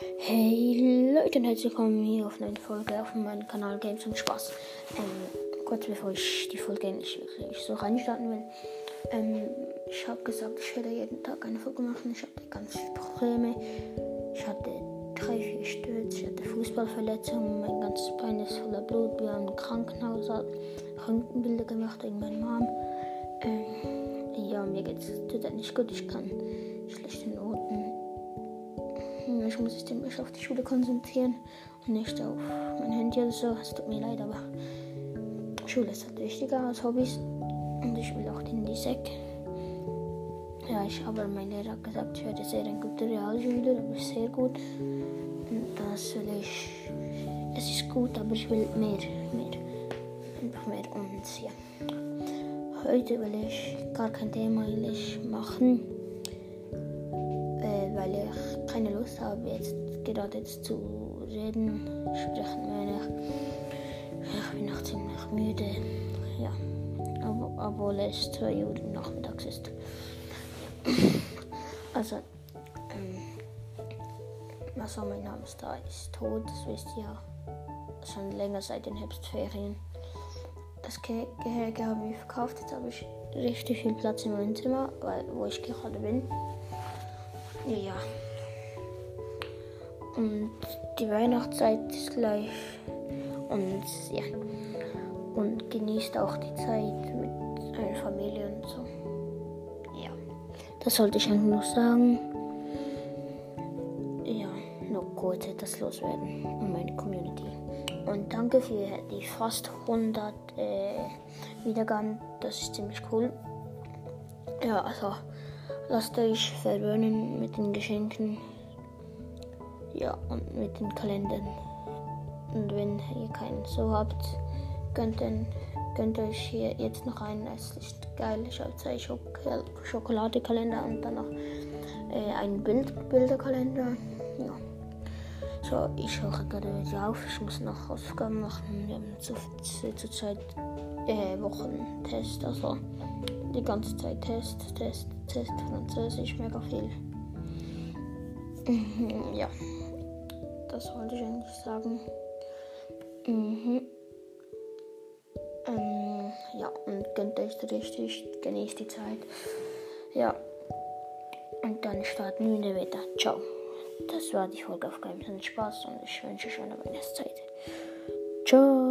Hey Leute und herzlich willkommen hier auf eine Folge auf meinem Kanal Games und Spaß. Ähm, kurz bevor ich die Folge endlich wirklich so reinstarten will. Ähm, ich habe gesagt, ich werde jeden Tag eine Folge machen. Ich hatte ganz viele Probleme. Ich hatte drei, vier Stürze, ich hatte Fußballverletzungen, mein ganzes Bein ist voller Blut. Wir haben im Krankenhaus Krankenbilder gemacht wegen meiner Mom. Ähm, ja, mir geht's total nicht gut. Ich kann schlechte Noten ich muss mich ziemlich auf die Schule konzentrieren und nicht auf mein Handy oder so. Es tut mir leid, aber Schule ist halt wichtiger als Hobbys. Und ich will auch in die Sek. Ja, ich habe mein Lehrer gesagt, ich werde sehr ein guter Realschüler, aber sehr gut. Und das will ich. Es ist gut, aber ich will mehr, mehr. Einfach mehr und ja. Heute will ich gar kein Thema eigentlich machen weil ich keine Lust habe, jetzt gerade jetzt zu reden, sprechen meine ich. Ich bin noch ziemlich müde. Ja. Obwohl es 2 Uhr nachmittags ist. Also, ähm, also mein Hamster ist tot, das wisst ihr schon länger seit den Herbstferien. Das Ge Gehege habe ich verkauft, jetzt habe ich richtig viel Platz in meinem Zimmer, weil, wo ich gerade bin. Ja. Und die Weihnachtszeit ist gleich. Und ja. Und genießt auch die Zeit mit einer Familie und so. Ja. Das sollte ich einfach noch sagen. Ja, noch kurz etwas loswerden und meine Community. Und danke für die fast 100 äh, Wiedergaben. Das ist ziemlich cool. Ja, also Lasst euch verwöhnen mit den Geschenken. Ja, und mit den Kalendern. Und wenn ihr keinen so habt, könnt, dann, könnt ihr euch hier jetzt noch einen. Es ist geil. Ich habe zwei Schok Schokoladekalender und dann noch äh, einen Bild Bilderkalender. Ja. So, ich höre gerade wieder auf. Ich muss noch Hausaufgaben machen. Wir haben zu, zu, zur Zeit äh, Wochentest. Also die ganze Zeit Test, Test, Test, Französisch, mega viel. Mhm, ja, das wollte ich eigentlich sagen. Mhm. Ähm, ja, und gönnt euch richtig, genießt die Zeit. Ja, und dann starten wir wieder. Ciao. Das war die Folge auf Games und Spaß und ich wünsche euch eine Weihnachtszeit. Ciao.